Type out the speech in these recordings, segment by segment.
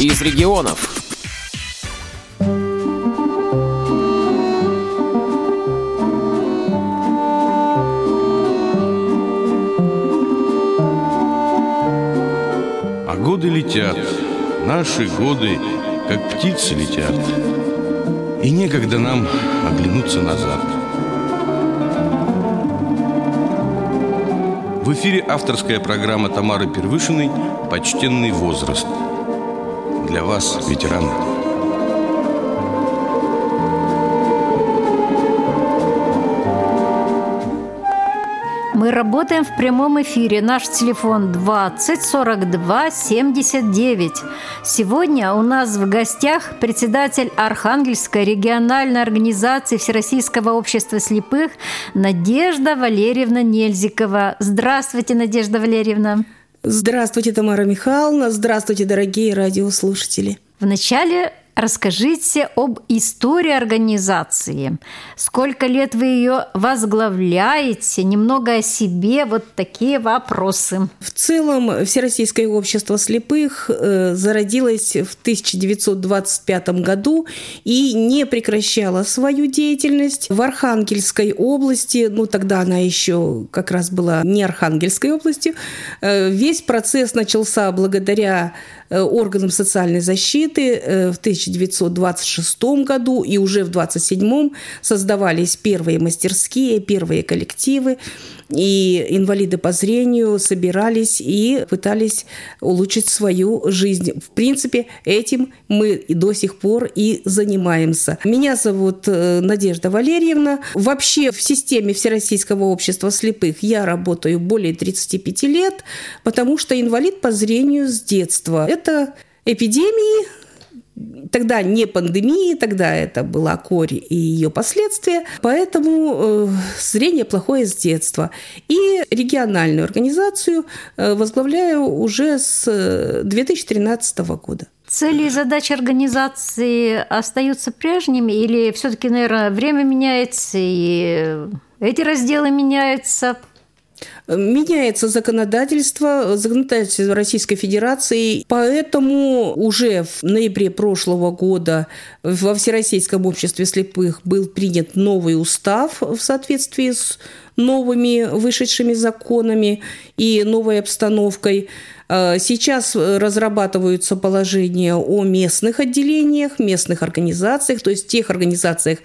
из регионов. А годы летят, наши годы, как птицы летят. И некогда нам оглянуться назад. В эфире авторская программа Тамары Первышиной «Почтенный возраст». Для вас, ветераны. Мы работаем в прямом эфире. Наш телефон 20 42 79. Сегодня у нас в гостях председатель Архангельской региональной организации Всероссийского общества слепых Надежда Валерьевна Нельзикова. Здравствуйте, Надежда Валерьевна. Здравствуйте, Тамара Михайловна. Здравствуйте, дорогие радиослушатели. В начале Расскажите об истории организации. Сколько лет вы ее возглавляете? Немного о себе. Вот такие вопросы. В целом, Всероссийское общество слепых э, зародилось в 1925 году и не прекращало свою деятельность в Архангельской области. Ну, тогда она еще как раз была не Архангельской областью. Э, весь процесс начался благодаря Э, органам социальной защиты э, в 1926 году и уже в 1927 создавались первые мастерские, первые коллективы и инвалиды по зрению собирались и пытались улучшить свою жизнь. В принципе, этим мы и до сих пор и занимаемся. Меня зовут э, Надежда Валерьевна. Вообще в системе Всероссийского общества слепых я работаю более 35 лет, потому что инвалид по зрению с детства. Это эпидемии, Тогда не пандемии, тогда это была корь и ее последствия, поэтому э, зрение плохое с детства. И региональную организацию э, возглавляю уже с 2013 э, года. Цели и задачи организации остаются прежними или все-таки, наверное, время меняется и эти разделы меняются? Меняется законодательство, законодательство Российской Федерации, поэтому уже в ноябре прошлого года во Всероссийском обществе слепых был принят новый устав в соответствии с новыми вышедшими законами и новой обстановкой. А, сейчас разрабатываются положения о местных отделениях, местных организациях, то есть тех организациях,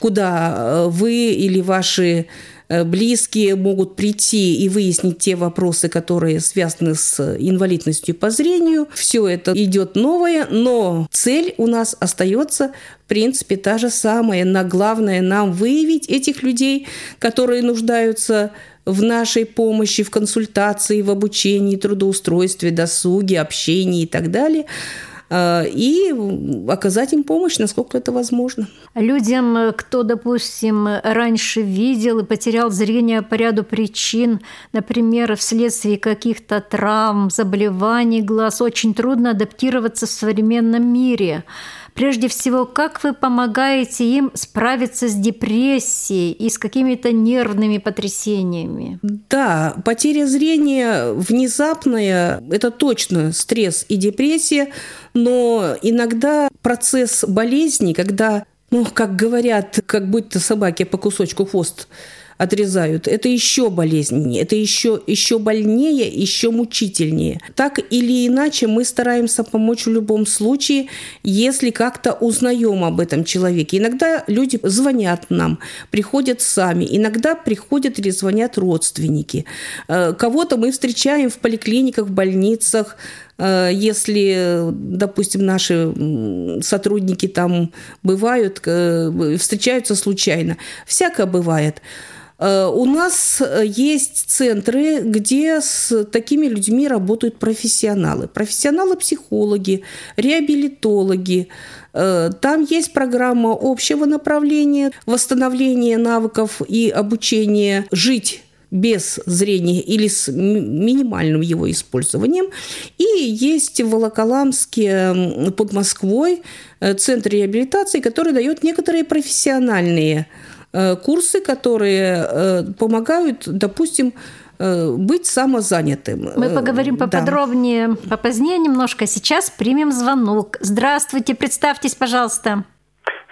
куда вы или ваши Э, близкие могут прийти и выяснить те вопросы, которые связаны с инвалидностью по зрению. Все это идет новое, но цель у нас остается в принципе та же самая. На главное нам выявить этих людей, которые нуждаются в нашей помощи, в консультации, в обучении, трудоустройстве, досуге, общении и так далее – Э, и оказать им помощь, насколько это возможно. Людям, кто, допустим, раньше видел и потерял зрение по ряду причин, например, вследствие каких-то травм, заболеваний глаз, очень трудно адаптироваться в современном мире. Прежде всего, как вы помогаете им справиться с депрессией и с какими-то нервными потрясениями? Да, потеря зрения внезапная – это точно стресс и депрессия, но иногда процесс болезни, когда ну, как говорят, как будто собаки по кусочку хвост отрезают, это еще болезненнее, это еще, еще больнее, еще мучительнее. Так или иначе мы стараемся помочь в любом случае, если как-то узнаем об этом человеке. Иногда люди звонят нам, приходят сами, иногда приходят или звонят родственники. Э, кого-то мы встречаем в поликлиниках, в больницах, если, допустим, наши сотрудники там бывают, э, встречаются случайно. Всякое бывает. Э, у нас э, есть центры, где с такими людьми работают профессионалы. Профессионалы-психологи, реабилитологи. Э, там есть программа общего направления, восстановления навыков и обучения жить без зрения или с минимальным его использованием. И есть в Волоколамске под Москвой центр реабилитации, который дает некоторые профессиональные Э, курсы, которые э, помогают, допустим, э, быть самозанятым. Мы поговорим поподробнее да. попозднее немножко. Сейчас примем звонок. Здравствуйте, представьтесь, пожалуйста.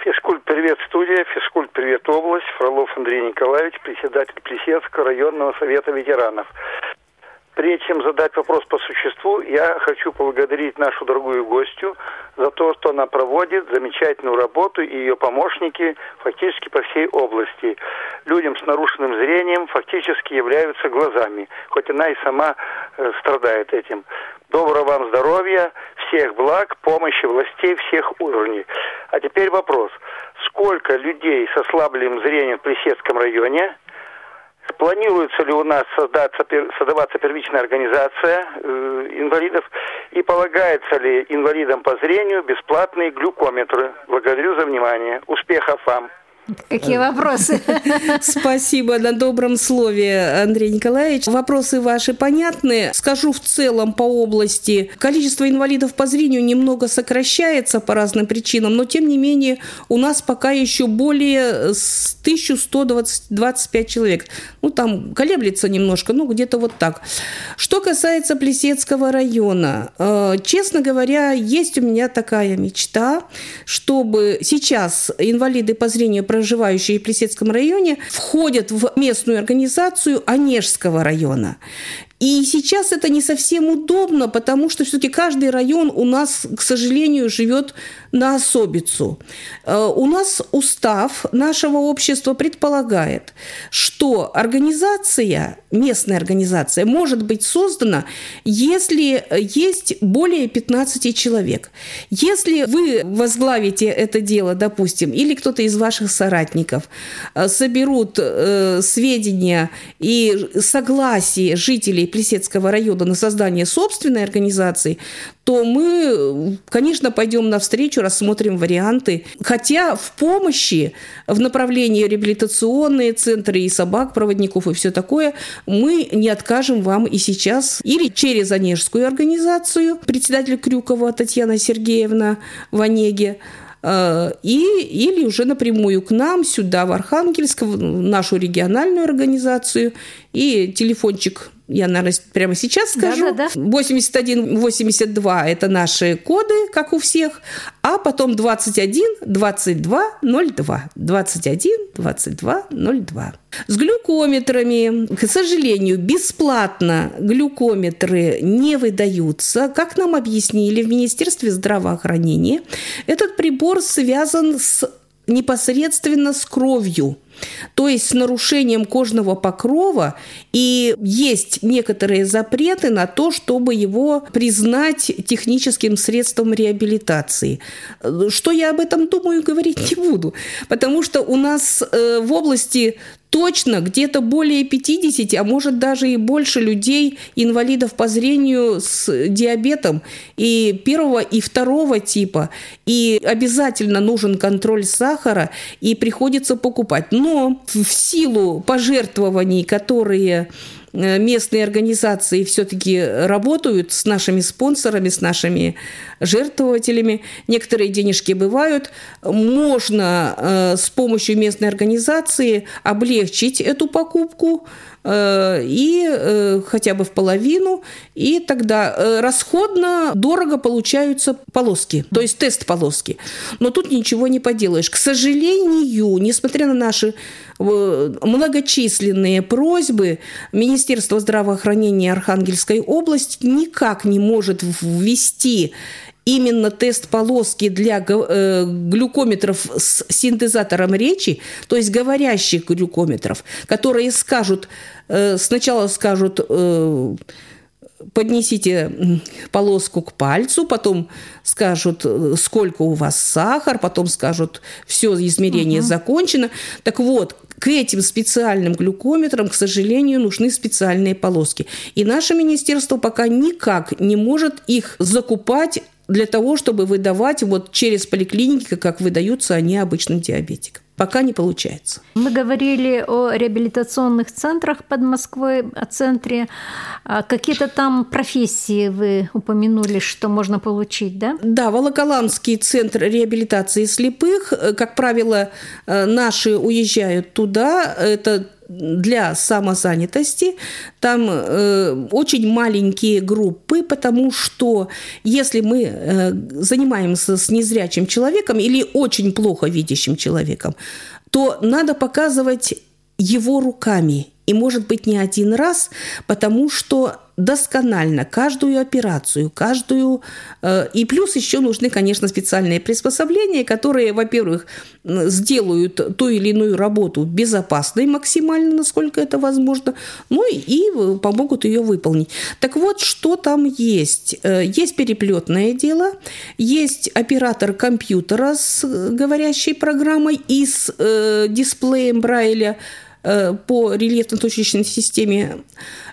Физкульт привет, студия. Физкульт привет, область. Фролов Андрей Николаевич, председатель Плесецкого районного совета ветеранов. Прежде чем задать вопрос по существу, я хочу поблагодарить нашу дорогую гостю за то, что она проводит замечательную работу и ее помощники фактически по всей области. Людям с нарушенным зрением фактически являются глазами, хоть она и сама э, страдает этим. Доброго вам здоровья, всех благ, помощи властей всех уровней. А теперь вопрос. Сколько людей с ослабленным зрением в Плесецком районе – Планируется ли у нас создаться, создаваться первичная организация э, инвалидов? И полагается ли инвалидам по зрению бесплатные глюкометры? Благодарю за внимание. Успехов вам! Какие вопросы? Спасибо на добром слове, Андрей Николаевич. Вопросы ваши понятны. Скажу в целом по области. Количество инвалидов по зрению немного сокращается по разным причинам, но тем не менее у нас пока еще более 1125 человек. Ну, там колеблется немножко, ну, где-то вот так. Что касается Плесецкого района, э, честно говоря, есть у меня такая мечта, чтобы сейчас инвалиды по зрению проживающие в Плесецком районе, входят в местную организацию Онежского района. И сейчас это не совсем удобно, потому что все-таки каждый район у нас, к сожалению, живет на особицу. Э, у нас устав нашего общества предполагает, что организация, местная организация, может быть создана, если есть более 15 человек. Если вы возглавите это дело, допустим, или кто-то из ваших соратников э, соберут э, сведения и согласие жителей Плесецкого района на создание собственной организации, то мы, конечно, пойдем навстречу, рассмотрим варианты. Хотя в помощи в направлении реабилитационные центры и собак, проводников и все такое, мы не откажем вам и сейчас. Или через Онежскую организацию, председатель Крюкова Татьяна Сергеевна в Онеге, э, и, или уже напрямую к нам, сюда, в Архангельск, в нашу региональную организацию. И телефончик я, наверное, прямо сейчас скажу. Да, да, да. 81, 82 – это наши коды, как у всех, а потом 21, 22, 02. 21, 22, 02. С глюкометрами, к сожалению, бесплатно глюкометры не выдаются. Как нам объяснили в Министерстве здравоохранения, этот прибор связан с непосредственно с кровью – то есть с нарушением кожного покрова, и есть некоторые запреты на то, чтобы его признать техническим средством реабилитации. Что я об этом думаю, говорить не буду, потому что у нас э, в области точно где-то более 50, а может даже и больше людей, инвалидов по зрению с диабетом и первого, и второго типа. И обязательно нужен контроль сахара, и приходится покупать. Но в силу пожертвований, которые местные организации все-таки работают с нашими спонсорами, с нашими жертвователями. Некоторые денежки бывают. Можно э, с помощью местной организации облегчить эту покупку э, и хотя бы в половину, и тогда расходно дорого получаются полоски, то есть тест полоски. Но тут ничего не поделаешь. К сожалению, несмотря на наши многочисленные просьбы, Министерство здравоохранения Архангельской области никак не может ввести именно тест полоски для э, глюкометров с синтезатором речи, то есть говорящих глюкометров, которые скажут, э, сначала скажут э, поднесите полоску к пальцу, потом скажут, сколько у вас сахар, потом скажут, все измерение угу. закончено. Так вот, к этим специальным глюкометрам, к сожалению, нужны специальные полоски. И наше министерство пока никак не может их закупать для того, чтобы выдавать вот через поликлиники, как выдаются они обычным диабетикам пока не получается. Мы говорили о реабилитационных центрах под Москвой, о центре. А какие-то там профессии вы упомянули, что можно получить, да? Да, Волоколамский центр реабилитации слепых. Как правило, э, наши уезжают туда. Это для самозанятости. Там э, очень маленькие группы, потому что если мы э, занимаемся с незрячим человеком или очень плохо видящим человеком, то надо показывать его руками. И может быть не один раз, потому что досконально каждую операцию, каждую... Э, и плюс еще нужны, конечно, специальные приспособления, которые, во-первых, сделают ту или иную работу безопасной максимально, насколько это возможно, ну и помогут ее выполнить. Так вот, что там есть? Э, есть переплетное дело, есть оператор компьютера с говорящей программой и с э, дисплеем Брайля, Э, по рельефно-точечной системе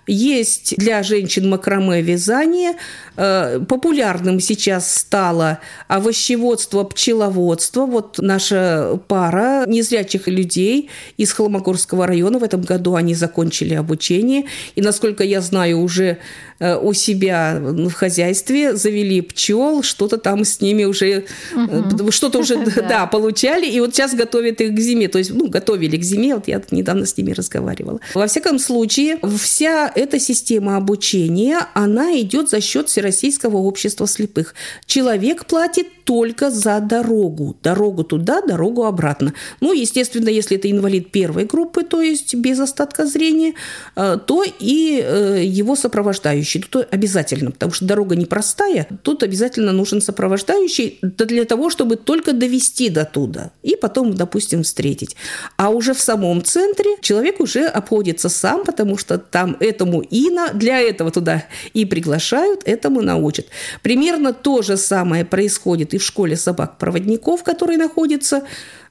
есть для женщин макраме вязание. Э, популярным сейчас стало овощеводство, пчеловодство. Вот наша пара незрячих людей из Холмогорского района в этом году они закончили обучение. И, насколько я знаю, уже э, у себя в хозяйстве завели пчел, что-то там с ними уже, угу. что-то уже, да, получали, и вот сейчас готовят их к зиме, то есть, ну, готовили к зиме, вот я недавно с ними разговаривала. Во всяком случае, вся эта система обучения, она идет за счет Всероссийского общества слепых. Человек платит только за дорогу. Дорогу туда, дорогу обратно. Ну, естественно, если это инвалид первой группы, то есть без остатка зрения, э, то и э, его сопровождающий. Тут обязательно, потому что дорога непростая. Тут обязательно нужен сопровождающий для того, чтобы только довести до туда и потом, допустим, встретить. А уже в самом центре человек уже обходится сам, потому что там этому и на, для этого туда и приглашают, этому научат. Примерно то же самое происходит и в школе собак-проводников, который находится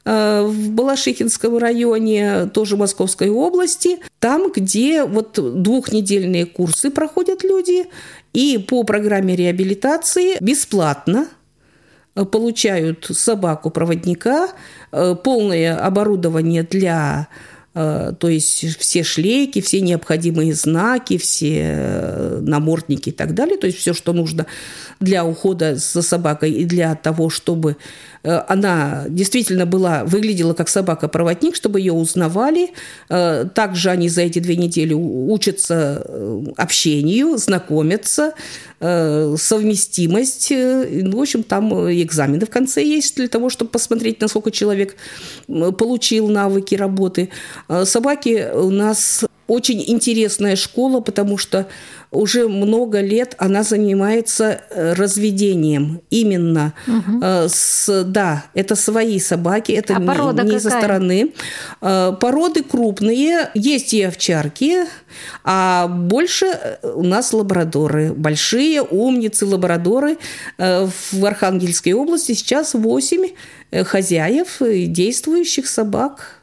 э, в Балашихинском районе, тоже Московской области, там, где вот двухнедельные курсы проходят люди, и по программе реабилитации бесплатно получают собаку-проводника, э, полное оборудование для Э, то есть все шлейки, все необходимые знаки, все э, намордники и так далее, то есть все, что нужно для ухода за собакой и для того, чтобы Э, она действительно была, выглядела как собака-проводник, чтобы ее узнавали. Э, также они за эти две недели учатся э, общению, знакомятся, совместимость. Ну, в общем, там экзамены в конце есть для того, чтобы посмотреть, насколько человек получил навыки работы. Собаки у нас очень интересная школа, потому что уже много лет она занимается э, разведением. Именно угу. с, да, это свои собаки, это а не, не со стороны. Э, породы крупные, есть и овчарки, а больше у нас лабрадоры. Большие умницы лабрадоры. В Архангельской области сейчас 8 хозяев действующих собак.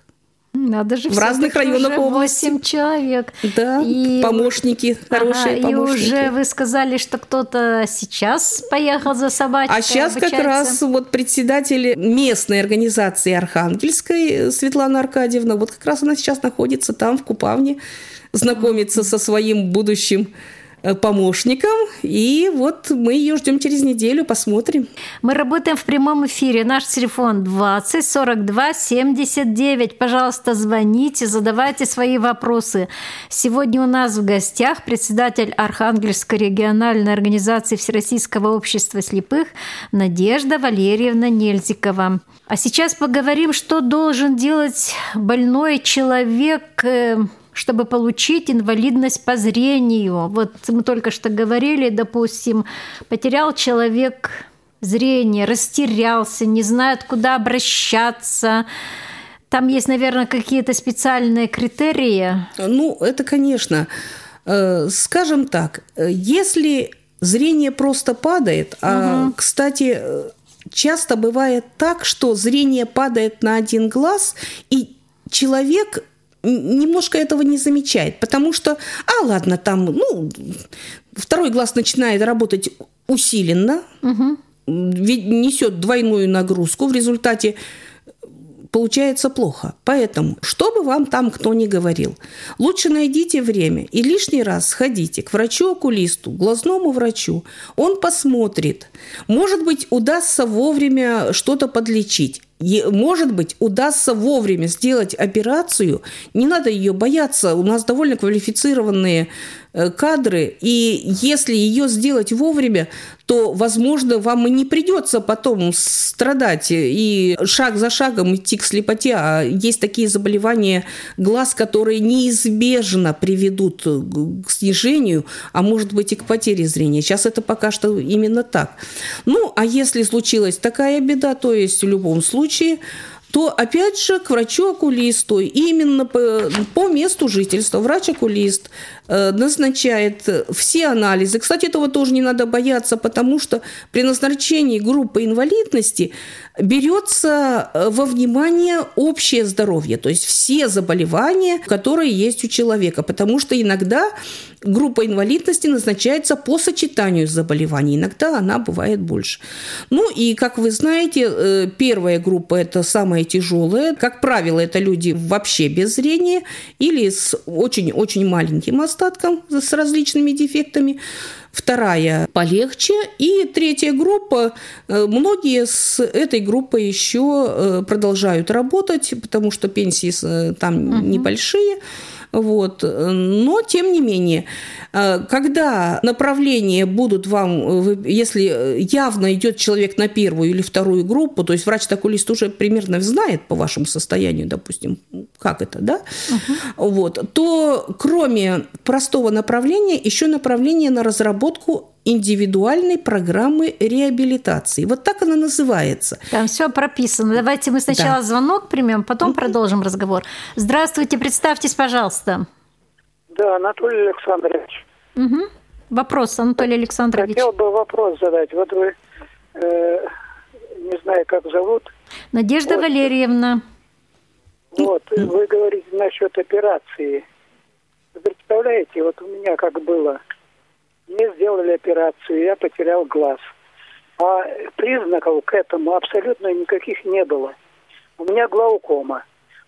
Надо же, в разных районах области. 8 человек. Да, и... помощники, хорошие ага, помощники. И уже вы сказали, что кто-то сейчас поехал за собачкой. А сейчас обучается. как раз вот председатель местной организации Архангельской Светлана Аркадьевна, вот как раз она сейчас находится там, в Купавне, знакомится со своим будущим помощником. И вот мы ее ждем через неделю, посмотрим. Мы работаем в прямом эфире. Наш телефон 20 42 79. Пожалуйста, звоните, задавайте свои вопросы. Сегодня у нас в гостях председатель Архангельской региональной организации Всероссийского общества слепых Надежда Валерьевна Нельзикова. А сейчас поговорим, что должен делать больной человек э, чтобы получить инвалидность по зрению. Вот мы только что говорили, допустим, потерял человек зрение, растерялся, не знает, куда обращаться. Там есть, наверное, какие-то специальные критерии. Ну, это, конечно. Э, скажем так, если зрение просто падает, угу. а, кстати, часто бывает так, что зрение падает на один глаз, и человек немножко этого не замечает, потому что, а ладно, там, ну, второй глаз начинает работать усиленно, угу. несет двойную нагрузку, в результате получается плохо. Поэтому, что бы вам там кто ни говорил, лучше найдите время и лишний раз сходите к врачу-окулисту, глазному врачу. Он посмотрит. Может быть, удастся вовремя что-то подлечить. Может быть, удастся вовремя сделать операцию. Не надо ее бояться. У нас довольно квалифицированные кадры, и если ее сделать вовремя, то, возможно, вам и не придется потом страдать и шаг за шагом идти к слепоте. А есть такие заболевания глаз, которые неизбежно приведут к снижению, а может быть и к потере зрения. Сейчас это пока что именно так. Ну, а если случилась такая беда, то есть в любом случае то опять же к врачу-окулисту именно по, по месту жительства врач-окулист Э, назначает все анализы. Кстати, этого тоже не надо бояться, потому что при назначении группы инвалидности берется э, во внимание общее здоровье, то есть все заболевания, которые есть у человека, потому что иногда группа инвалидности назначается по сочетанию заболеваний, иногда она бывает больше. Ну и, как вы знаете, э, первая группа – это самая тяжелая. Как правило, это люди вообще без зрения или с очень-очень маленьким остатком с различными дефектами. Вторая полегче. И третья группа, э, многие с этой группой еще э, продолжают работать, потому что пенсии э, там угу. небольшие. Вот. Но, тем не менее, э, когда направления будут вам, э, если явно идет человек на первую или вторую группу, то есть врач-окулист уже примерно знает по вашему состоянию, допустим, как это, да, угу. вот, то кроме простого направления, еще направление на разработку индивидуальной программы реабилитации. Вот так она называется. Там все прописано. Давайте мы сначала да. звонок примем, потом угу. продолжим разговор. Здравствуйте, представьтесь, пожалуйста. Да, Анатолий Александрович. Угу. Вопрос, Анатолий Александрович. Хотел бы вопрос задать. Вот вы, э, не знаю, как зовут. Надежда вот. Валерьевна. Вот, вы говорите насчет операции. Вы представляете, вот у меня как было – мне сделали операцию, я потерял глаз. А признаков к этому абсолютно никаких не было. У меня глаукома.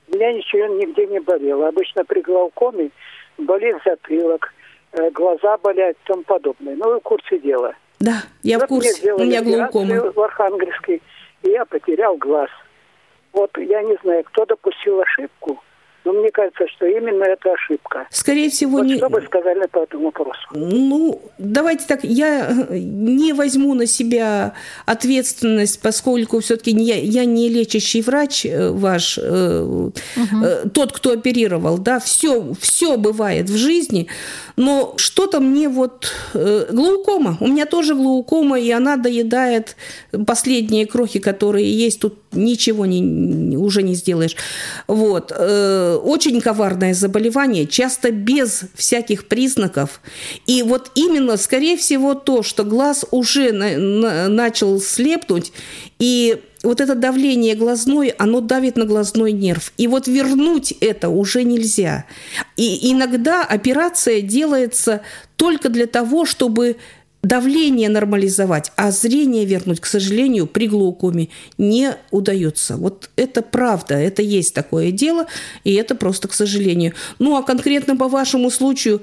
У меня ничего нигде не болело. Обычно при глаукоме болит затылок, э, глаза болят и тому подобное. Ну, вы в курсе дела. Да, я вот в курсе. У меня глаукома. В Архангельске, и я потерял глаз. Вот я не знаю, кто допустил ошибку, но мне кажется, что именно это ошибка. Скорее всего, вот не... Что бы сказали по этому вопросу? Ну, давайте так, я не возьму на себя ответственность, поскольку все-таки я, я не лечащий врач э, ваш, угу. э, тот, кто оперировал, да, все, все бывает в жизни, но что-то мне вот э, глаукома, у меня тоже глаукома, и она доедает последние крохи, которые есть, тут ничего не, уже не сделаешь. Вот. Э, очень коварное заболевание, часто без всяких признаков. И вот именно, скорее всего, то, что глаз уже на, на, начал слепнуть, и вот это давление глазной, оно давит на глазной нерв. И вот вернуть это уже нельзя. И иногда операция делается только для того, чтобы давление нормализовать, а зрение вернуть, к сожалению, при глаукоме не удается. Вот это правда, это есть такое дело, и это просто к сожалению. Ну, а конкретно по вашему случаю,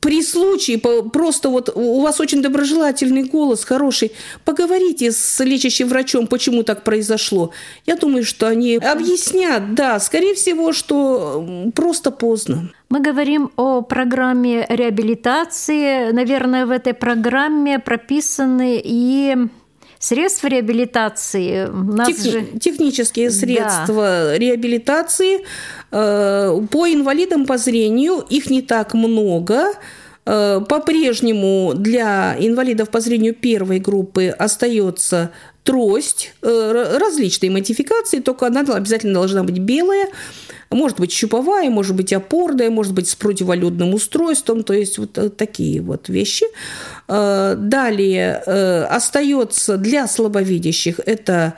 при случае, просто вот у вас очень доброжелательный голос, хороший, поговорите с лечащим врачом, почему так произошло. Я думаю, что они объяснят, да, скорее всего, что просто поздно. Мы говорим о программе реабилитации. Наверное, в этой программе прописаны и средства реабилитации. Нас Тех, же... Технические средства да. реабилитации э, по инвалидам по зрению, их не так много. Э, по-прежнему для инвалидов по зрению первой группы остается трость, э, различные модификации, только она обязательно должна быть белая. Может быть щуповая, может быть опорная, может быть с противолюдным устройством, то есть вот э, такие вот вещи. Э, далее остается для слабовидящих это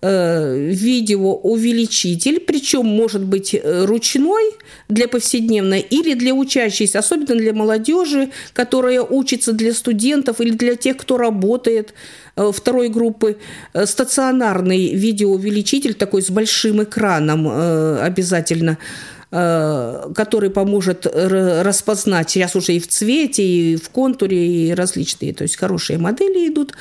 видеоувеличитель, причем может быть ручной для повседневной или для учащихся, особенно для молодежи, которая учится для студентов или для тех, кто работает Э, второй группы э, стационарный видеоувеличитель такой с большим экраном э, обязательно который поможет распознать сейчас уже и в цвете, и в контуре, и различные, то есть хорошие модели идут.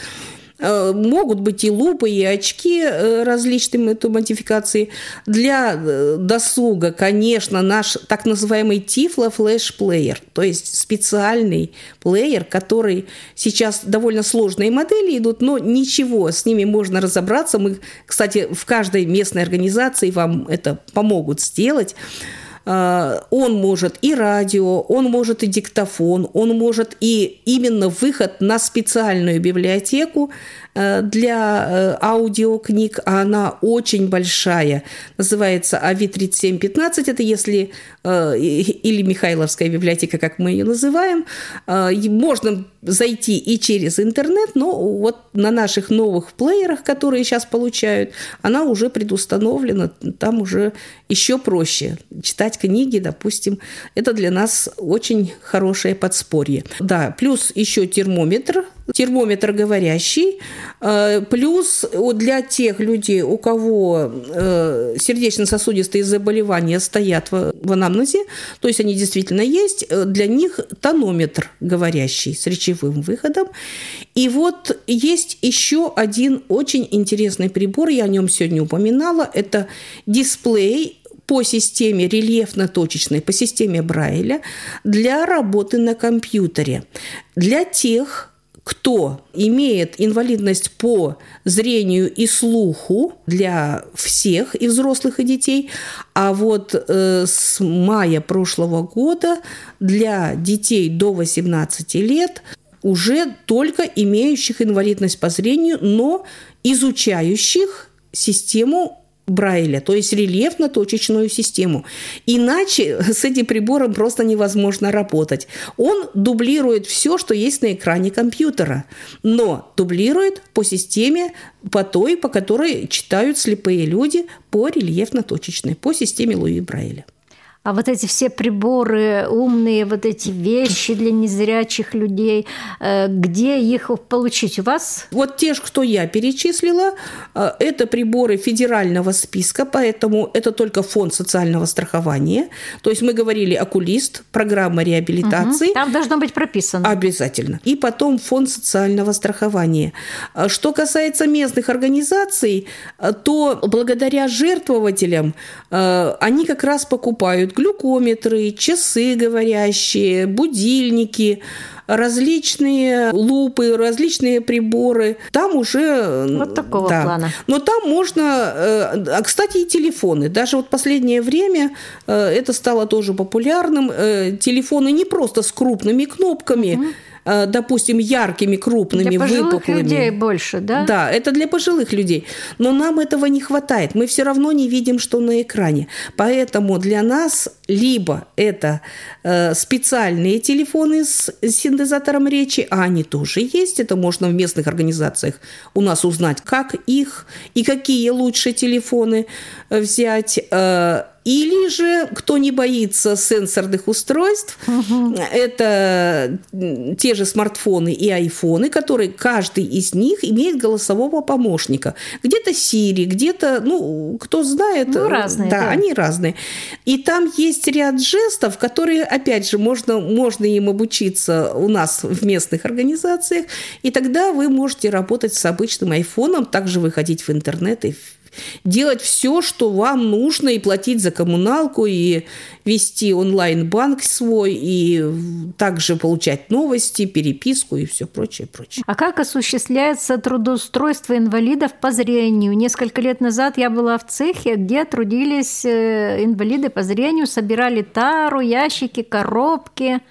Э, могут быть и лупы, и очки э, различные это модификации. Для э, досуга, конечно, наш так называемый Flash Player, то есть специальный плеер, который сейчас довольно сложные модели идут, но ничего, с ними можно разобраться. Мы, кстати, в каждой местной организации вам это помогут сделать. А, он может и радио, он может и диктофон, он может и именно выход на специальную библиотеку э, для э, аудиокниг, а она очень большая. Называется АВИ-3715, это если, э, или Михайловская библиотека, как мы ее называем. Можно зайти и через интернет, но вот на наших новых плеерах, которые сейчас получают, она уже предустановлена, там уже еще проще читать книги, допустим. Это для нас очень хорошее подспорье. Да, плюс еще термометр, термометр говорящий, э, плюс для тех людей, у кого э, сердечно-сосудистые заболевания стоят в анамнезе, то есть они действительно есть, э, для них тонометр говорящий с речевым выходом. И вот есть еще один очень интересный прибор, я о нем сегодня упоминала, это дисплей по системе рельефно-точечной, по системе Брайля для работы на компьютере. Для тех, кто имеет инвалидность по зрению и слуху для всех, и взрослых, и детей, а вот э, с мая прошлого года для детей до 18 лет уже только имеющих инвалидность по зрению, но изучающих систему Брайля, то есть рельефно-точечную систему. Иначе с этим прибором просто невозможно работать. Он дублирует все, что есть на экране компьютера, но дублирует по системе, по той, по которой читают слепые люди, по рельефно-точечной, по системе Луи Брайля. А вот эти все приборы, умные вот эти вещи для незрячих людей, э, где их получить у вас? Вот те, кто я перечислила, э, это приборы федерального списка, поэтому это только фонд социального страхования. То есть мы говорили окулист, программа реабилитации. Угу. Там должно быть прописано. Обязательно. И потом фонд социального страхования. Э, что касается местных организаций, то благодаря жертвователям они как раз покупают глюкометры, часы говорящие, будильники, различные лупы, различные приборы. Там уже... Вот такого да. плана. Но там можно... Э, а, кстати, и телефоны. Даже вот последнее время э, это стало тоже популярным. Э, телефоны не просто с крупными кнопками, угу допустим, яркими, крупными, для пожилых выпуклыми. людей больше, да? Да, это для пожилых людей. Но нам этого не хватает. Мы все равно не видим, что на экране. Поэтому для нас либо это э, специальные телефоны с синтезатором речи, а они тоже есть. Это можно в местных организациях у нас узнать, как их и какие лучше телефоны взять. Э, или же, кто не боится сенсорных устройств, угу. это те же смартфоны и айфоны, которые каждый из них имеет голосового помощника. Где-то Siri, где-то, ну, кто знает. Ну, разные. Да, да, они разные. И там есть ряд жестов, которые, опять же, можно, можно им обучиться у нас в местных организациях, и тогда вы можете работать с обычным айфоном, также выходить в интернет и делать все, что вам нужно, и платить за коммуналку, и вести онлайн-банк свой, и также получать новости, переписку и все прочее, прочее. А как осуществляется трудоустройство инвалидов по зрению? Несколько лет назад я была в цехе, где трудились э, инвалиды по зрению, собирали тару, ящики, коробки.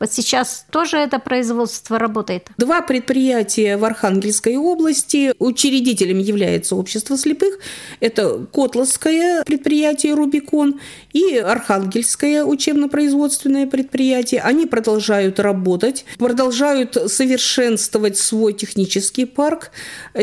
Вот сейчас тоже это производство работает? Два предприятия в Архангельской области. Учредителем является общество слепых. Это Котловское предприятие «Рубикон» и Архангельское учебно-производственное предприятие. Они продолжают работать, продолжают совершенствовать свой технический парк.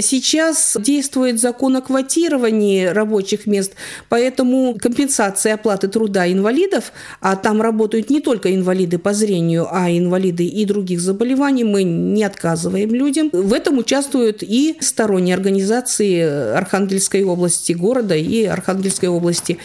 Сейчас действует закон о квотировании рабочих мест, поэтому компенсация оплаты труда инвалидов, а там работают не только инвалиды по зрению, а инвалиды и других заболеваний, мы не отказываем людям. В этом участвуют и сторонние организации Архангельской области города и Архангельской области.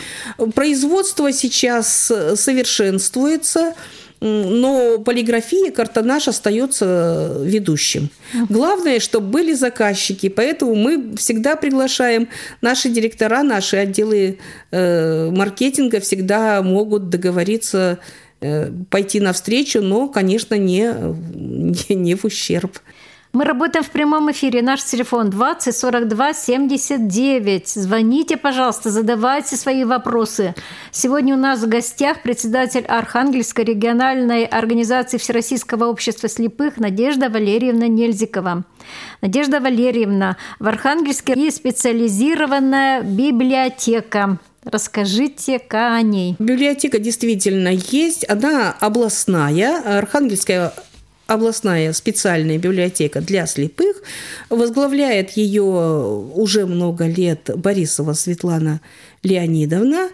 Производство сейчас совершенствуется, но полиграфия, картонаж остается ведущим. Главное, чтобы были заказчики, поэтому мы всегда приглашаем наши директора, наши отделы э, маркетинга всегда могут договориться пойти навстречу, но, конечно, не, не, не в ущерб. Мы работаем в прямом эфире. Наш телефон 20 42 79. Звоните, пожалуйста, задавайте свои вопросы. Сегодня у нас в гостях председатель Архангельской региональной организации Всероссийского общества слепых Надежда Валерьевна Нельзикова. Надежда Валерьевна, в Архангельске есть специализированная библиотека. Расскажите-ка о ней. Библиотека действительно есть. Она областная. Архангельская областная специальная библиотека для слепых. Возглавляет ее уже много лет Борисова Светлана Леонидовна.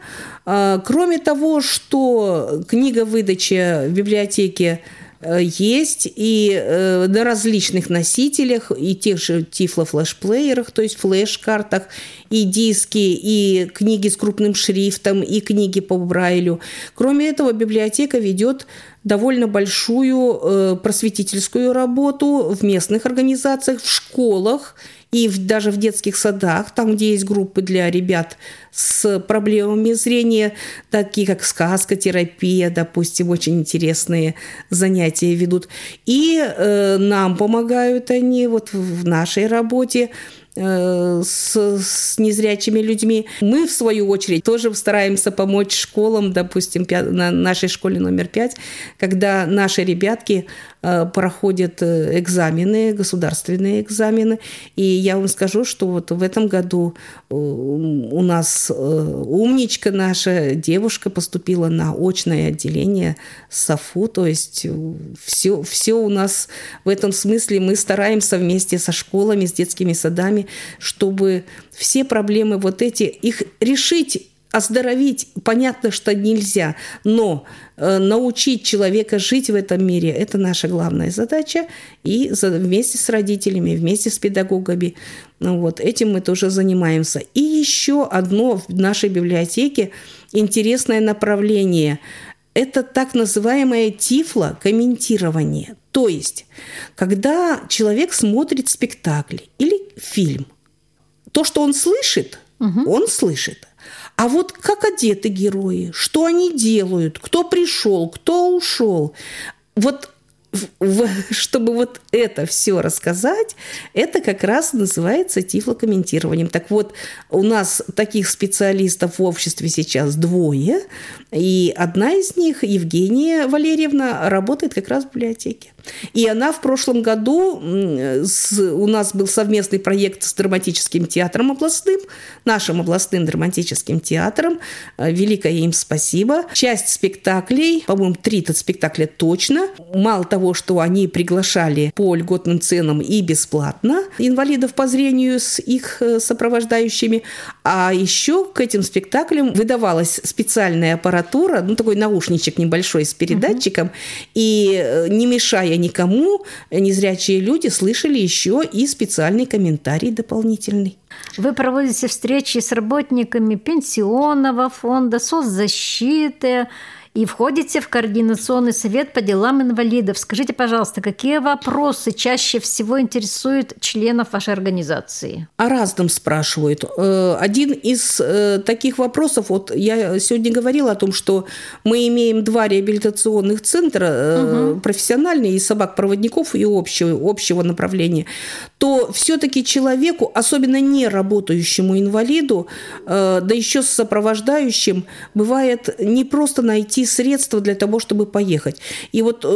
А, кроме того, что книга выдача в библиотеке есть и э, на различных носителях, и тех же тифло-флешплеерах, то есть флеш-картах, и диски, и книги с крупным шрифтом, и книги по Брайлю. Кроме этого, библиотека ведет довольно большую э, просветительскую работу в местных организациях, в школах и в, даже в детских садах, там, где есть группы для ребят с проблемами зрения, такие как сказка, терапия, допустим, очень интересные занятия ведут. И э, нам помогают они вот в нашей работе Э, с, с незрячими людьми. Мы, в свою очередь, тоже стараемся помочь школам, допустим, на нашей школе номер пять, когда наши ребятки проходят э, экзамены, государственные экзамены. И я вам скажу, что вот в этом году э, у нас умничка наша девушка поступила на очное отделение САФУ, то есть все, все у нас в этом смысле мы стараемся вместе со школами, с детскими садами, чтобы все проблемы вот эти, их решить оздоровить, понятно, что нельзя, но э, научить человека жить в этом мире – это наша главная задача. И вместе с родителями, вместе с педагогами ну вот, этим мы тоже занимаемся. И еще одно в нашей библиотеке интересное направление – это так называемое тифло-комментирование. То есть, когда человек смотрит спектакль или фильм, то, что он слышит, угу. он слышит. А вот как одеты герои, что они делают, кто пришел, кто ушел. Вот чтобы вот это все рассказать, это как раз называется тифлокомментированием. Так вот, у нас таких специалистов в обществе сейчас двое, и одна из них, Евгения Валерьевна, работает как раз в библиотеке. И она в прошлом году, у нас был совместный проект с драматическим театром областным, нашим областным драматическим театром. Э, великое им спасибо. Часть спектаклей, по-моему, три спектакля точно. Мало того, что они приглашали по льготным ценам и бесплатно инвалидов по зрению с их э, сопровождающими, а еще к этим спектаклям выдавалась специальная аппаратура, ну такой наушничек небольшой с передатчиком, uh-huh. и э, не мешая никому, незрячие люди слышали еще и специальный комментарий дополнительный. Вы проводите встречи с работниками пенсионного фонда, соцзащиты, и входите в Координационный совет по делам инвалидов. Скажите, пожалуйста, какие вопросы чаще всего интересуют членов вашей организации? О разном спрашивают. Э, один из э, таких вопросов, вот я сегодня говорила о том, что мы имеем два реабилитационных центра, угу. профессиональные и собак-проводников и общего, общего направления, то все-таки человеку, особенно не работающему инвалиду, да еще с сопровождающим, бывает не просто найти средства для того, чтобы поехать. И вот э,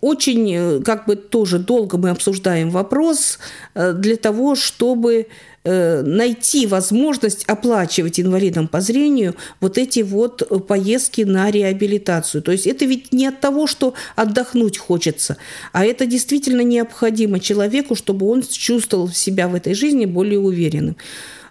очень, э, как бы тоже долго мы обсуждаем вопрос э, для того, чтобы найти возможность оплачивать инвалидам по зрению вот эти вот поездки на реабилитацию. То есть это ведь не от того, что отдохнуть хочется, а это действительно необходимо человеку, чтобы он чувствовал себя в этой жизни более уверенным.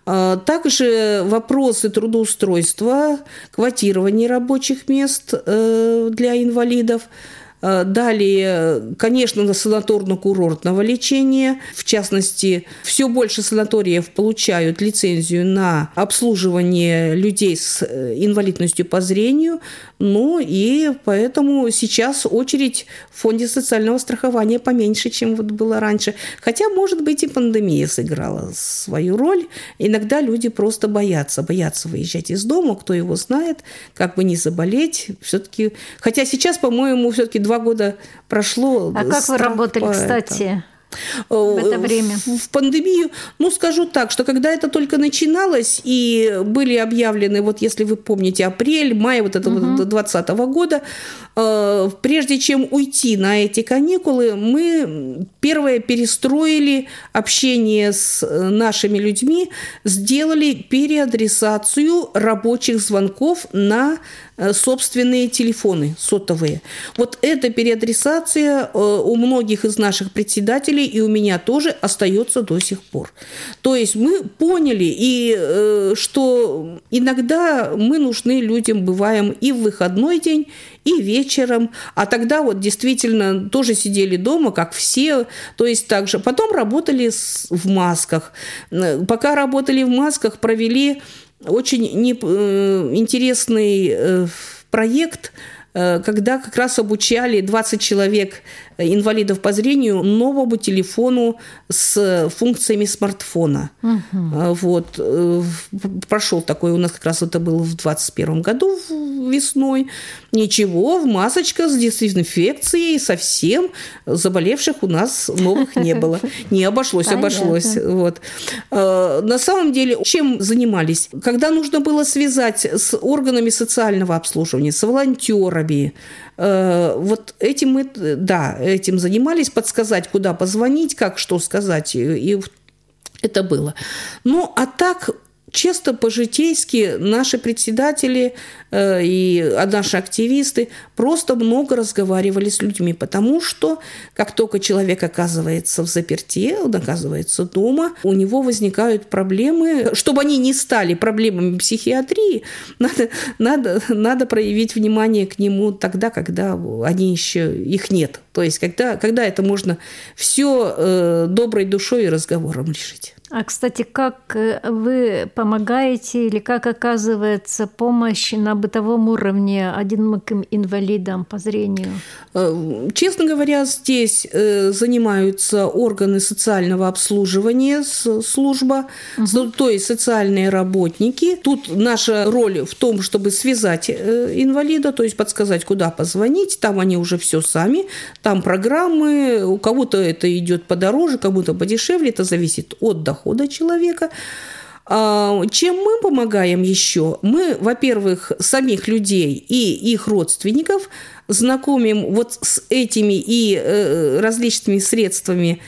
А, также вопросы трудоустройства, квотирования рабочих мест э, для инвалидов – Э, далее, конечно, на санаторно-курортного лечения. В частности, все больше санаториев получают лицензию на обслуживание людей с э, инвалидностью по зрению. Ну и поэтому сейчас очередь в фонде социального страхования поменьше, чем вот было раньше. Хотя, может быть, и пандемия сыграла свою роль. Иногда люди просто боятся, боятся выезжать из дома, кто его знает, как бы не заболеть. Все-таки, хотя сейчас, по-моему, все-таки два года прошло. А как вы работали, кстати? В это время? В пандемию, ну, скажу так, что когда это только начиналось, и были объявлены, вот если вы помните, апрель, май вот этого угу. 2020 года, э, прежде чем уйти на эти каникулы, мы первое перестроили общение с э, нашими людьми, сделали переадресацию рабочих звонков на Э, собственные телефоны сотовые. Вот эта переадресация э, у многих из наших председателей и у меня тоже остается до сих пор. То есть мы поняли, и э, что иногда мы нужны людям, бываем и в выходной день, и вечером. А тогда вот действительно тоже сидели дома, как все. То есть также. Потом работали в масках. Пока работали в масках, провели очень не, э, интересный э, проект, э, когда как раз обучали 20 человек инвалидов по зрению новому телефону с функциями смартфона. Угу. Вот. Э, прошел такой у нас как раз это было в 2021 году весной. Ничего, в масочка с дезинфекцией совсем заболевших у нас новых не было. Не обошлось, обошлось. Вот. Э, на самом деле, чем занимались? Когда нужно было связать с органами социального обслуживания, с волонтерами, Э, вот этим мы, да, этим занимались, подсказать, куда позвонить, как что сказать, и это было. Ну, а так чисто по-житейски наши председатели э, и а наши активисты просто много разговаривали с людьми, потому что как только человек оказывается в заперте, он оказывается дома, у него возникают проблемы. Чтобы они не стали проблемами психиатрии, надо, надо, надо проявить внимание к нему тогда, когда они еще их нет. То есть когда, когда это можно все э, доброй душой и разговором решить. А, кстати, как э, вы помогаете или как оказывается помощь на бытовом уровне одиноким инвалидам по зрению? Э, честно говоря, здесь э, занимаются органы социального обслуживания, служба, угу. то есть социальные работники. Тут наша роль в том, чтобы связать инвалида, то есть подсказать, куда позвонить. Там они уже все сами, там программы, у кого-то это идет подороже, кому-то подешевле, это зависит от дохода человека. А, чем мы помогаем еще? Мы, во-первых, самих людей и их родственников знакомим вот с этими и э, различными средствами,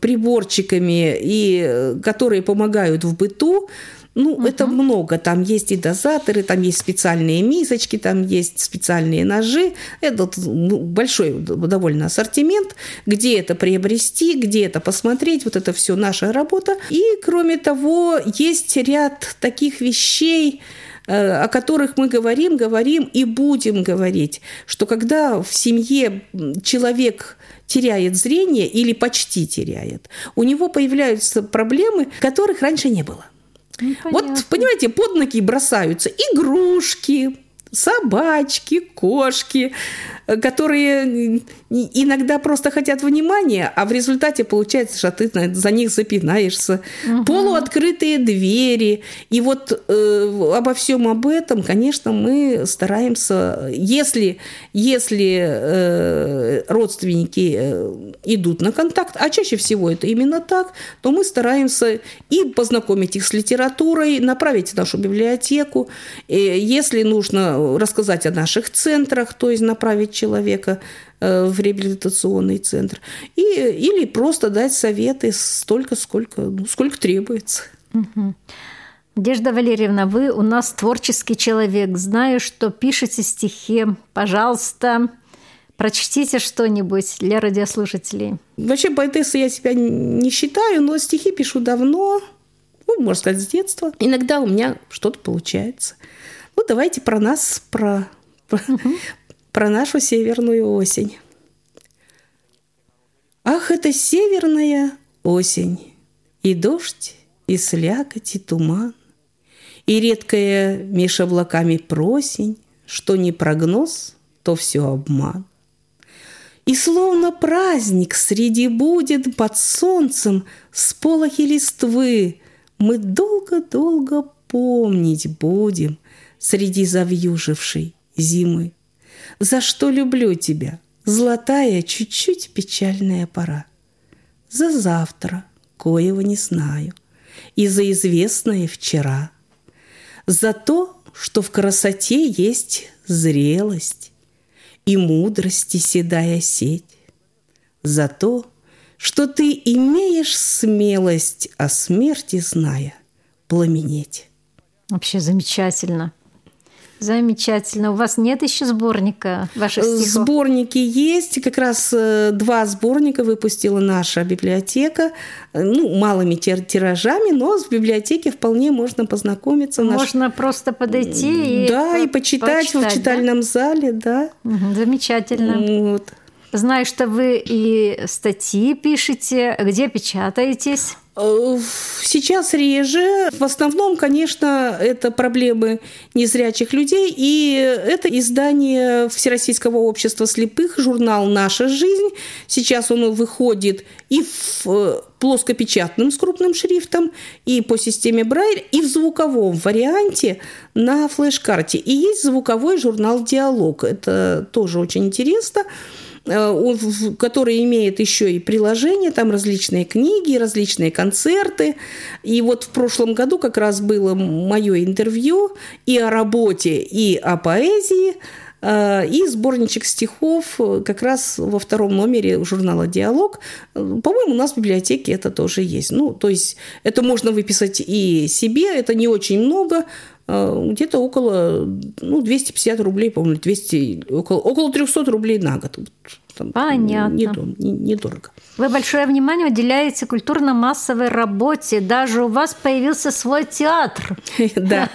приборчиками, и, э, которые помогают в быту, ну, угу. это много. Там есть и дозаторы, там есть специальные мисочки, там есть специальные ножи. Это ну, большой довольно ассортимент, где это приобрести, где это посмотреть. Вот это все наша работа. И, кроме того, есть ряд таких вещей, э, о которых мы говорим, говорим и будем говорить, что когда в семье человек теряет зрение или почти теряет, у него появляются проблемы, которых раньше не было. Ну, вот, понимаете, под ноги бросаются. Игрушки, собачки, кошки, которые иногда просто хотят внимания, а в результате получается, что ты за них запинаешься. Угу. Полуоткрытые двери. И вот э, обо всем об этом, конечно, мы стараемся, если, если э, родственники э, идут на контакт, а чаще всего это именно так, то мы стараемся и познакомить их с литературой, направить в нашу библиотеку. И если нужно рассказать о наших центрах, то есть направить человека э, в реабилитационный центр. И, или просто дать советы столько, сколько, ну, сколько требуется. Угу. Надежда Валерьевна, вы у нас творческий человек. Знаю, что пишете стихи. Пожалуйста, прочтите что-нибудь для радиослушателей. Вообще поэтесса я себя не считаю, но стихи пишу давно, ну, можно сказать, с детства. Иногда у меня что-то получается. Ну, давайте про нас, про, угу про нашу северную осень. Ах, это северная осень, и дождь, и слякоть, и туман, и редкая меж облаками просень, что не прогноз, то все обман. И словно праздник среди будет под солнцем с полохи листвы мы долго-долго помнить будем среди завьюжившей зимы. За что люблю тебя, золотая, чуть-чуть печальная пора. За завтра, коего не знаю, и за известное вчера. За то, что в красоте есть зрелость и мудрости седая сеть. За то, что ты имеешь смелость о смерти, зная, пламенеть. Вообще замечательно. Замечательно. У вас нет еще сборника ваших стихов? Сборники есть. Как раз э, два сборника выпустила наша библиотека. Ну, малыми тиражами, но с библиотеки вполне можно познакомиться. Можно наш... просто подойти и Да, и почитать, почитать в читальном да? зале, да. Угу, замечательно. Вот. Знаю, что вы и статьи пишете. Где печатаетесь? Э, сейчас реже. В основном, конечно, это проблемы незрячих людей. И это издание Всероссийского общества слепых, журнал «Наша жизнь». Сейчас он выходит и в э, плоскопечатным с крупным шрифтом, и по системе Брайль, и в звуковом варианте на флеш-карте. И есть звуковой журнал «Диалог». Это тоже очень интересно. Э, который имеет еще и приложение, там различные книги, различные концерты. И вот в прошлом году как раз было мое интервью и о работе, и о поэзии. Э, и сборничек стихов как раз во втором номере журнала «Диалог». По-моему, у нас в библиотеке это тоже есть. Ну, то есть это можно выписать и себе, это не очень много, э, где-то около ну, 250 рублей, по-моему, 200, около, около 300 рублей на год. Там, Понятно. Недорого. Не, не Вы большое внимание уделяете культурно-массовой работе. Даже у вас появился свой театр. Да.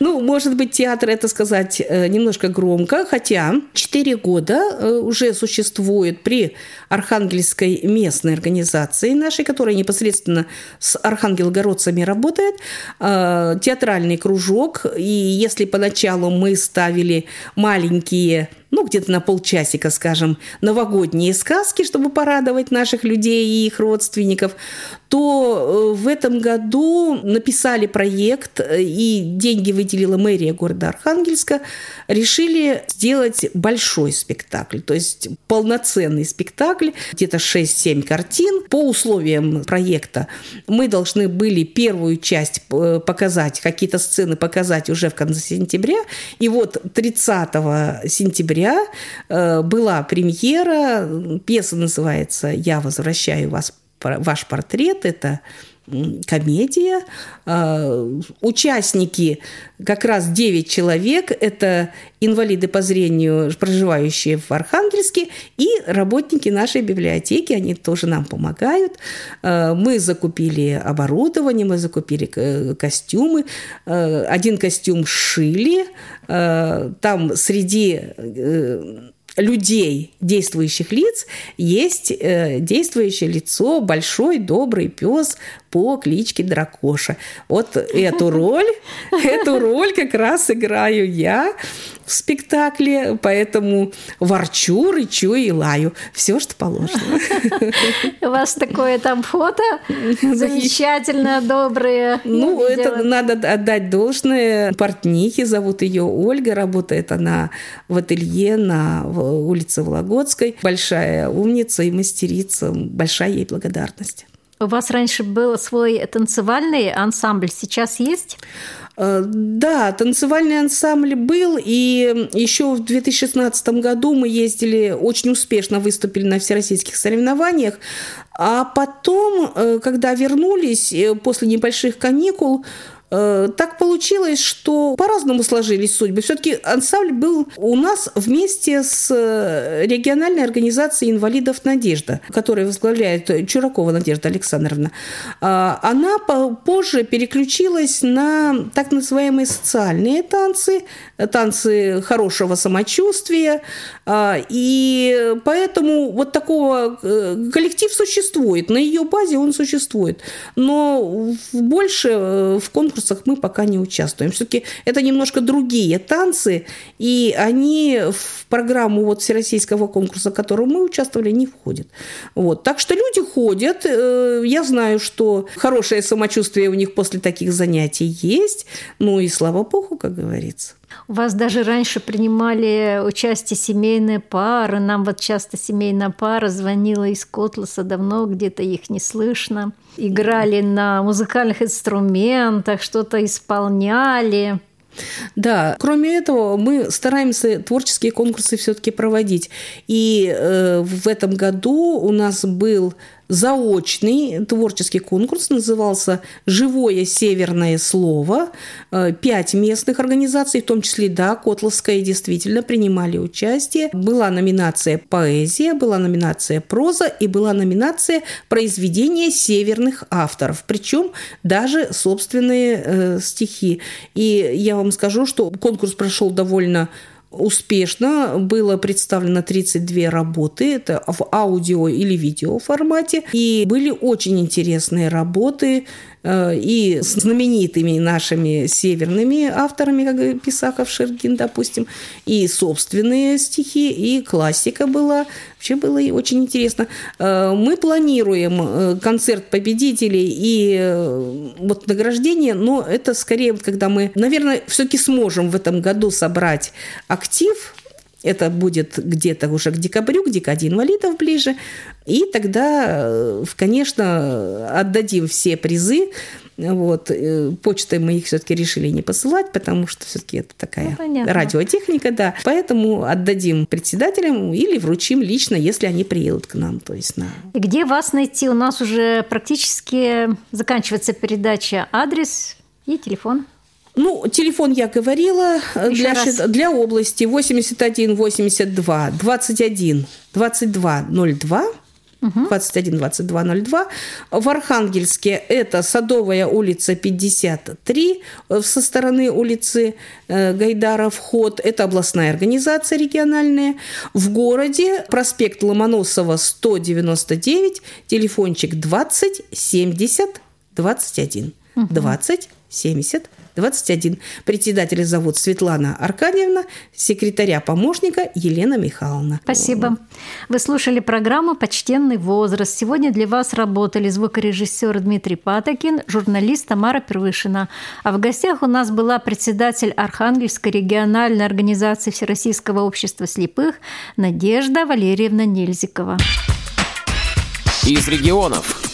Ну, может быть, театр это сказать э, немножко громко, хотя 4 года э, уже существует при Архангельской местной организации нашей, которая непосредственно с архангелогородцами работает, э, театральный кружок. И если поначалу мы ставили маленькие ну, где-то на полчасика, скажем, новогодние сказки, чтобы порадовать наших людей и их родственников, то э, в этом году написали проект, э, и деньги выделила мэрия города Архангельска, решили сделать большой спектакль, то есть полноценный спектакль, где-то 6-7 картин. По условиям проекта мы должны были первую часть э, показать, какие-то сцены показать уже в конце сентября, и вот 30 сентября э, была премьера. Пьеса называется «Я возвращаю вас, ваш портрет». Это комедия. А, участники как раз 9 человек. Это инвалиды по зрению, проживающие в Архангельске, и работники нашей библиотеки. Они тоже нам помогают. А, мы закупили оборудование, мы закупили костюмы. А, один костюм шили. Там среди э, людей, действующих лиц, есть э, действующее лицо, большой добрый пес по кличке Дракоша. Вот эту роль, эту роль как раз играю я в спектакле, поэтому ворчу, рычу и лаю. Все, что положено. У вас такое там фото замечательное, доброе. Ну, это надо отдать должное. Портнихи зовут ее Ольга, работает она в ателье на улице Вологодской. Большая умница и мастерица. Большая ей благодарность. У вас раньше был свой танцевальный ансамбль, сейчас есть? Э, да, танцевальный ансамбль был, и еще в 2016 году мы ездили, очень успешно выступили на всероссийских соревнованиях, а потом, э, когда вернулись э, после небольших каникул, так получилось, что по-разному сложились судьбы. Все-таки ансамбль был у нас вместе с э, региональной организацией инвалидов «Надежда», которая возглавляет Чуракова Надежда Александровна. А, она позже переключилась на так называемые социальные танцы, танцы хорошего самочувствия. А, и поэтому вот такого э, коллектив существует. На ее базе он существует. Но больше в конкурс конкурсах мы пока не участвуем. Все-таки это немножко другие танцы, и они в программу вот всероссийского конкурса, в котором мы участвовали, не входят. Вот. Так что люди ходят. Э, я знаю, что хорошее самочувствие у них после таких занятий есть. Ну и слава богу, как говорится. У вас даже раньше принимали участие семейные пары. Нам вот часто семейная пара звонила из Котласа, давно где-то их не слышно. Играли на музыкальных инструментах, что-то исполняли. Да, кроме этого, мы стараемся творческие конкурсы все-таки проводить. И э, в этом году у нас был заочный творческий конкурс, назывался «Живое северное слово». Э, пять местных организаций, в том числе, да, Котловская, действительно принимали участие. Была номинация «Поэзия», была номинация «Проза» и была номинация «Произведения северных авторов». Причем даже собственные э, стихи. И я вам скажу, что конкурс прошел довольно успешно. Было представлено 32 работы, это в аудио или видео формате, и были очень интересные работы, и с знаменитыми нашими северными авторами, как Писаков, Шергин, допустим, и собственные стихи, и классика была. Вообще было очень интересно. Э, мы планируем э, концерт победителей и вот награждение, но это скорее, вот когда мы, наверное, все-таки сможем в этом году собрать актив это будет где-то уже к декабрю, к декаде инвалидов ближе. И тогда, э, конечно, отдадим все призы. Вот. Э, почтой мы их все-таки решили не посылать, потому что все-таки это такая ну, радиотехника, да. Поэтому отдадим председателям или вручим лично, если они приедут к нам. То есть на... И где вас найти? У нас уже практически заканчивается передача. Адрес и телефон. Ну, телефон я говорила для, для области 81 82 21 22 02 21 22 02. В Архангельске это Садовая улица 53 э, со стороны улицы э, Гайдара вход. Это областная организация региональная. В городе проспект Ломоносова 199, телефончик 20 70 21. 20 70 21. Председателя зовут Светлана Аркадьевна, секретаря помощника Елена Михайловна. Спасибо. Вы слушали программу «Почтенный возраст». Сегодня для вас работали звукорежиссер Дмитрий Патокин, журналист Тамара Первышина. А в гостях у нас была председатель Архангельской региональной организации Всероссийского общества слепых Надежда Валерьевна Нельзикова. Из регионов.